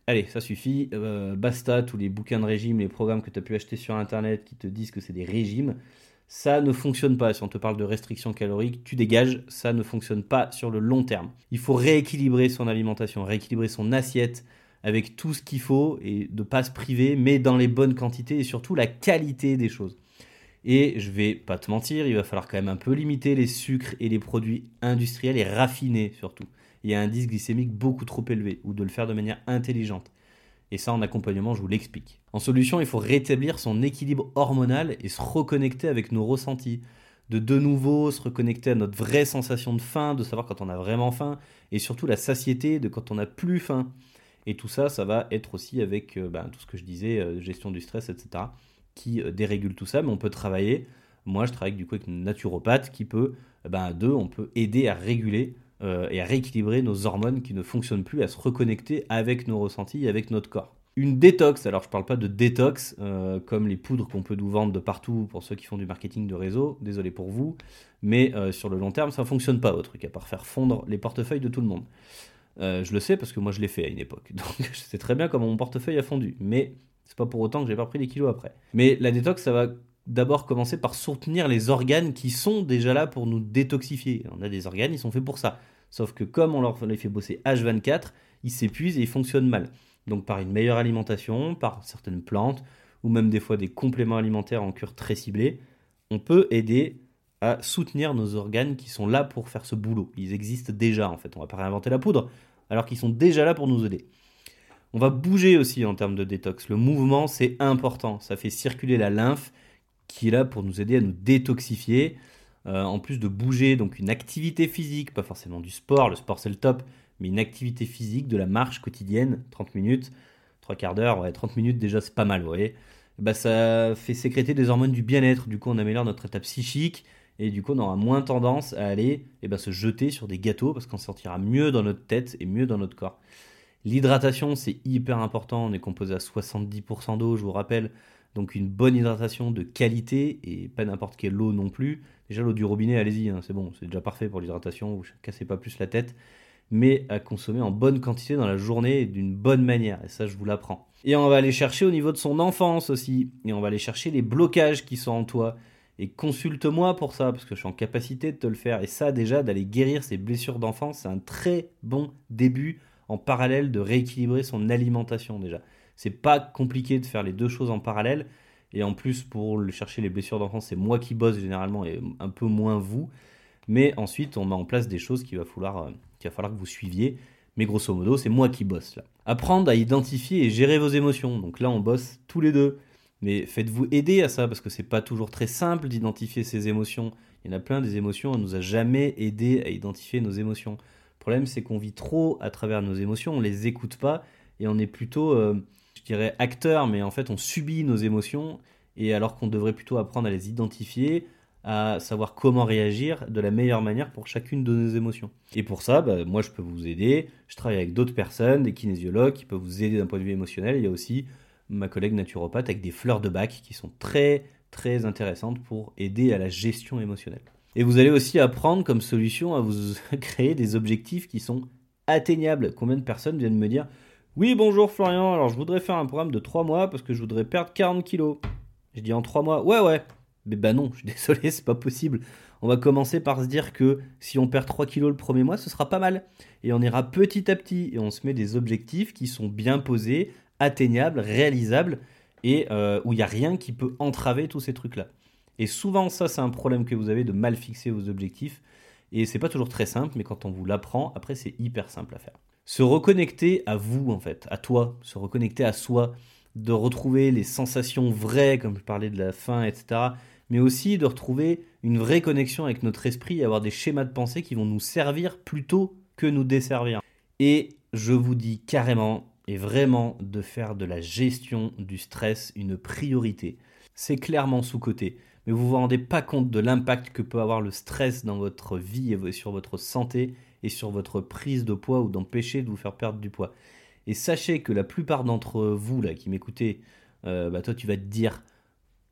Allez, ça suffit, euh, basta tous les bouquins de régime, les programmes que tu as pu acheter sur internet qui te disent que c'est des régimes. Ça ne fonctionne pas. Si on te parle de restriction calorique, tu dégages, ça ne fonctionne pas sur le long terme. Il faut rééquilibrer son alimentation, rééquilibrer son assiette avec tout ce qu'il faut et de pas se priver, mais dans les bonnes quantités et surtout la qualité des choses. Et je vais pas te mentir, il va falloir quand même un peu limiter les sucres et les produits industriels et raffinés surtout. Il y a un indice glycémique beaucoup trop élevé, ou de le faire de manière intelligente. Et ça, en accompagnement, je vous l'explique. En solution, il faut rétablir son équilibre hormonal et se reconnecter avec nos ressentis. De de nouveau se reconnecter à notre vraie sensation de faim, de savoir quand on a vraiment faim, et surtout la satiété de quand on n'a plus faim. Et tout ça, ça va être aussi avec euh, ben, tout ce que je disais, euh, gestion du stress, etc qui euh, dérégule tout ça, mais on peut travailler. Moi, je travaille du coup avec une naturopathe qui peut, ben, deux, on peut aider à réguler et à rééquilibrer nos hormones qui ne fonctionnent plus, à se reconnecter avec nos ressentis et avec notre corps. Une détox, alors je parle pas de détox euh, comme les poudres qu'on peut nous vendre de partout pour ceux qui font du marketing de réseau, désolé pour vous, mais sur le long terme ça ne fonctionne pas votre truc, à part faire fondre les portefeuilles de tout le monde. je le sais parce que moi je l'ai fait à une époque, <laughs> donc je sais très bien comment mon portefeuille a fondu, mais c'est pas pour autant que j'ai pas pris des kilos après. Mais la détox, ça va d'abord commencer par soutenir les organes qui sont déjà là pour nous détoxifier. On a des organes, ils sont faits pour ça. Sauf que comme on leur les fait bosser H24, ils s'épuisent et ils fonctionnent mal. Donc par une meilleure alimentation, par certaines plantes, ou même des fois des compléments alimentaires en cure très ciblés, on peut aider à soutenir nos organes qui sont là pour faire ce boulot. Ils existent déjà en fait. On va pas réinventer la poudre, alors qu'ils sont déjà là pour nous aider. On va bouger aussi en termes de détox. Le mouvement, c'est important. Ça fait circuler la lymphe qui est là pour nous aider à nous détoxifier. Euh, en plus de bouger, donc une activité physique, pas forcément du sport, le sport c'est le top, mais une activité physique, de la marche quotidienne, 30 minutes, 3 quarts d'heure, ouais, 30 minutes déjà c'est pas mal, vous voyez. Bah, ça fait sécréter des hormones du bien-être, du coup on améliore notre état psychique, et du coup on aura moins tendance à aller et eh ben, se jeter sur des gâteaux parce qu'on se sentira mieux dans notre tête et mieux dans notre corps. L'hydratation, c'est hyper important. On est composé à 70% d'eau, je vous rappelle. Donc une bonne hydratation de qualité et pas n'importe quelle eau non plus. Déjà l'eau du robinet, allez-y, hein, c'est bon, c'est déjà parfait pour l'hydratation, vous ne cassez pas plus la tête. Mais à consommer en bonne quantité dans la journée d'une bonne manière. Et ça, je vous l'apprends. Et on va aller chercher au niveau de son enfance aussi. Et on va aller chercher les blocages qui sont en toi. Et consulte-moi pour ça, parce que je suis en capacité de te le faire. Et ça, déjà, d'aller guérir ces blessures d'enfance, c'est un très bon début en parallèle de rééquilibrer son alimentation déjà. C'est pas compliqué de faire les deux choses en parallèle. Et en plus, pour chercher les blessures d'enfance, c'est moi qui bosse généralement et un peu moins vous. Mais ensuite, on met en place des choses qu'il va falloir, qu'il va falloir que vous suiviez. Mais grosso modo, c'est moi qui bosse là. Apprendre à identifier et gérer vos émotions. Donc là, on bosse tous les deux. Mais faites-vous aider à ça parce que c'est pas toujours très simple d'identifier ses émotions. Il y en a plein des émotions, on nous a jamais aidé à identifier nos émotions. Le problème, c'est qu'on vit trop à travers nos émotions, on les écoute pas et on est plutôt, euh, je dirais, acteur, mais en fait, on subit nos émotions et alors qu'on devrait plutôt apprendre à les identifier, à savoir comment réagir de la meilleure manière pour chacune de nos émotions. Et pour ça, bah, moi je peux vous aider, je travaille avec d'autres personnes, des kinésiologues qui peuvent vous aider d'un point de vue émotionnel, il y a aussi ma collègue naturopathe avec des fleurs de bac qui sont très très intéressantes pour aider à la gestion émotionnelle. Et vous allez aussi apprendre comme solution à vous <laughs> créer des objectifs qui sont atteignables. Combien de personnes viennent me dire Oui, bonjour Florian, alors je voudrais faire un programme de 3 mois parce que je voudrais perdre 40 kilos. Je dis en 3 mois? Ouais, ouais. Mais bah non, je suis <laughs> désolé, c'est pas possible. On va commencer par se dire que si on perd 3 kilos le premier mois, ce sera pas mal. Et on ira petit à petit et on se met des objectifs qui sont bien posés, atteignables, réalisables et euh, où il n'y a rien qui peut entraver tous ces trucs-là. Et souvent, ça, c'est un problème que vous avez de mal fixer vos objectifs. Et c'est pas toujours très simple, mais quand on vous l'apprend, après, c'est hyper simple à faire. Se reconnecter à vous, en fait, à toi, se reconnecter à soi, de retrouver les sensations vraies, comme je parlais de la faim, etc. Mais aussi de retrouver une vraie connexion avec notre esprit et avoir des schémas de pensée qui vont nous servir plutôt que nous desservir. Et je vous dis carrément, et vraiment de faire de la gestion du stress une priorité. C'est clairement sous-côté, mais vous ne vous rendez pas compte de l'impact que peut avoir le stress dans votre vie et sur votre santé et sur votre prise de poids ou d'empêcher de vous faire perdre du poids. Et sachez que la plupart d'entre vous là qui m'écoutez, euh, bah toi tu vas te dire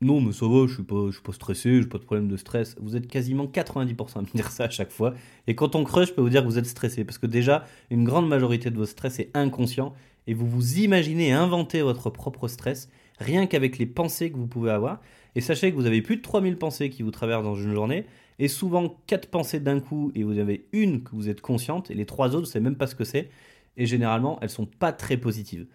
non, mais ça va, je suis pas, je suis pas stressé, j'ai pas de problème de stress. Vous êtes quasiment 90% à me dire ça à chaque fois. Et quand on creuse, je peux vous dire que vous êtes stressé. Parce que déjà, une grande majorité de vos stress est inconscient. Et vous vous imaginez inventer votre propre stress, rien qu'avec les pensées que vous pouvez avoir. Et sachez que vous avez plus de 3000 pensées qui vous traversent dans une journée. Et souvent 4 pensées d'un coup, et vous avez une que vous êtes consciente, et les trois autres, vous savez même pas ce que c'est. Et généralement, elles sont pas très positives.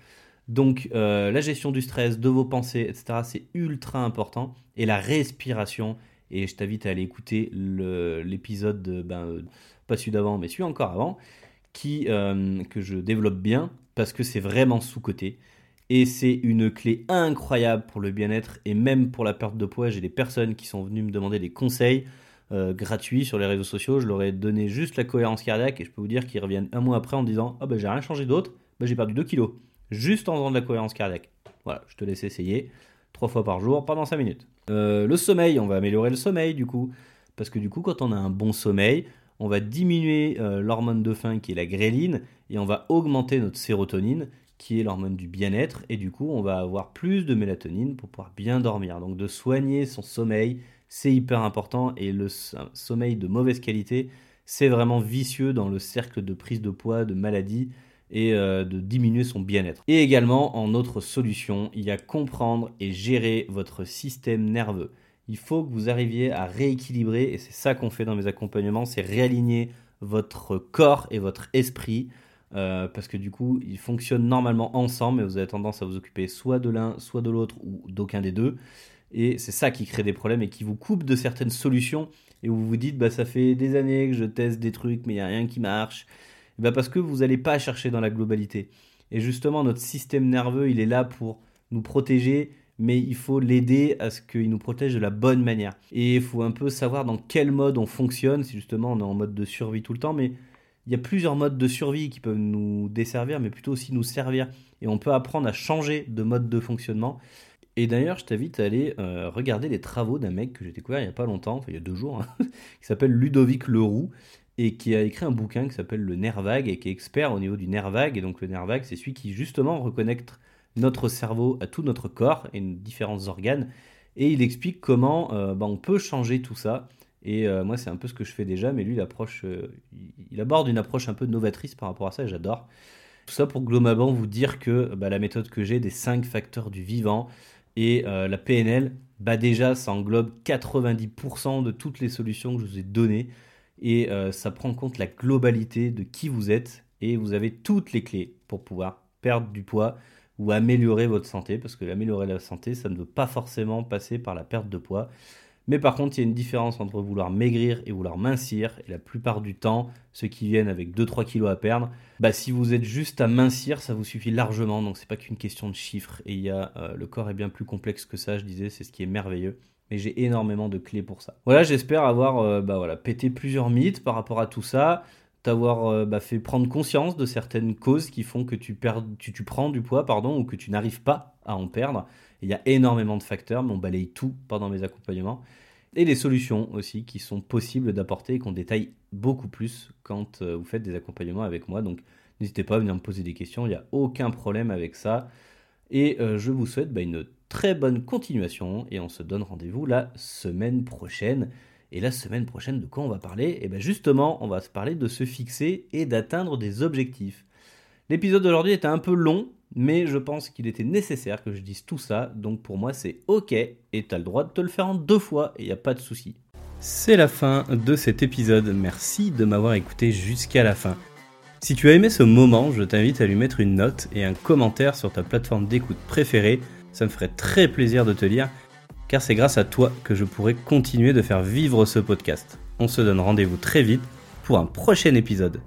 Donc euh, la gestion du stress, de vos pensées, etc., c'est ultra important. Et la respiration, et je t'invite à aller écouter l'épisode, ben, euh, pas celui d'avant, mais celui encore avant, qui, euh, que je développe bien, parce que c'est vraiment sous-côté. Et c'est une clé incroyable pour le bien-être et même pour la perte de poids. J'ai des personnes qui sont venues me demander des conseils gratuits sur les réseaux sociaux. Je leur ai donné juste la cohérence cardiaque et je peux vous dire qu'ils reviennent un mois après en disant Ah ben j'ai rien changé d'autre, ben, j'ai perdu 2 kilos juste en faisant de la cohérence cardiaque. Voilà, je te laisse essayer. Trois fois par jour pendant 5 minutes. Euh, le sommeil, on va améliorer le sommeil du coup. Parce que du coup, quand on a un bon sommeil, on va diminuer euh, l'hormone de faim qui est la gréline et on va augmenter notre sérotonine qui est l'hormone du bien-être et du coup on va avoir plus de mélatonine pour pouvoir bien dormir. Donc de soigner son sommeil, c'est hyper important et le sommeil de mauvaise qualité, c'est vraiment vicieux dans le cercle de prise de poids, de maladie et euh, de diminuer son bien-être. Et également, en autre solution, il y a comprendre et gérer votre système nerveux. Il faut que vous arriviez à rééquilibrer, et c'est ça qu'on fait dans mes accompagnements, c'est réaligner votre corps et votre esprit, euh, parce que du coup, ils fonctionnent normalement ensemble, mais vous avez tendance à vous occuper soit de l'un, soit de l'autre, ou d'aucun des deux. Et c'est ça qui crée des problèmes et qui vous coupe de certaines solutions, et où vous vous dites, bah ça fait des années que je teste des trucs, mais il n'y a rien qui marche. Eh ben, parce que vous n'allez pas chercher dans la globalité. Et justement, notre système nerveux, il est là pour nous protéger, mais il faut l'aider à ce qu'il nous protège de la bonne manière. Et il faut un peu savoir dans quel mode on fonctionne, si justement on est en mode de survie tout le temps, mais il y a plusieurs modes de survie qui peuvent nous desservir, mais plutôt aussi nous servir. Et on peut apprendre à changer de mode de fonctionnement. Et d'ailleurs, je t'invite à aller euh, regarder les travaux d'un mec que j'ai découvert il n'y a pas longtemps, enfin il y a deux jours, hein, <laughs> qui s'appelle Ludovic Leroux, et qui a écrit un bouquin qui s'appelle Le nerf vague et qui est expert au niveau du nerf vague. Et donc le nerf vague, c'est celui qui justement reconnecte notre cerveau à tout notre corps et différents organes. Et il explique comment euh, bah, on peut changer tout ça. Et euh, moi, c'est un peu ce que je fais déjà, mais lui, il, euh, il aborde une approche un peu novatrice par rapport à ça, et j'adore. Tout ça pour globalement vous dire que bah, la méthode que j'ai des 5 facteurs du vivant et la PNL, bah déjà, ça englobe 90% de toutes les solutions que je vous ai données et euh, ça prend en compte la globalité de qui vous êtes et vous avez toutes les clés pour pouvoir perdre du poids ou améliorer votre santé parce que améliorer la santé ça ne veut pas forcément passer par la perte de poids Mais par contre, il y a une différence entre vouloir maigrir et vouloir mincir. Et la plupart du temps, ceux qui viennent avec 2-3 kilos à perdre, bah, si vous êtes juste à mincir, ça vous suffit largement. Donc c'est pas qu'une question de chiffres. Et euh, le corps est bien plus complexe que ça, je disais, c'est ce qui est merveilleux. Et j'ai énormément de clés pour ça. Voilà, j'espère avoir euh, bah, pété plusieurs mythes par rapport à tout ça t'avoir euh, bah, fait prendre conscience de certaines causes qui font que tu, perds, prends du poids pardon, ou que tu n'arrives pas à en perdre. Il y a énormément de facteurs, mais on balaye tout pendant mes accompagnements. Et les solutions aussi qui sont possibles d'apporter et qu'on détaille beaucoup plus quand euh, vous faites des accompagnements avec moi. Donc n'hésitez pas à venir me poser des questions, il n'y a aucun problème avec ça. Et je vous souhaite bah, une très bonne continuation et on se donne rendez-vous la semaine prochaine. Et la semaine prochaine, de quoi on va parler? Et eh bien justement, on va se parler de se fixer et d'atteindre des objectifs. L'épisode d'aujourd'hui était un peu long, mais je pense qu'il était nécessaire que je dise tout ça, donc pour moi c'est ok, et tu as le droit de te le faire en deux fois, et il n'y a pas de souci. C'est la fin de cet épisode, merci de m'avoir écouté jusqu'à la fin. Si tu as aimé ce moment, je t'invite à lui mettre une note et un commentaire sur ta plateforme d'écoute préférée, ça me ferait très plaisir de te lire car c'est grâce à toi que je pourrai continuer de faire vivre ce podcast. On se donne rendez-vous très vite pour un prochain épisode.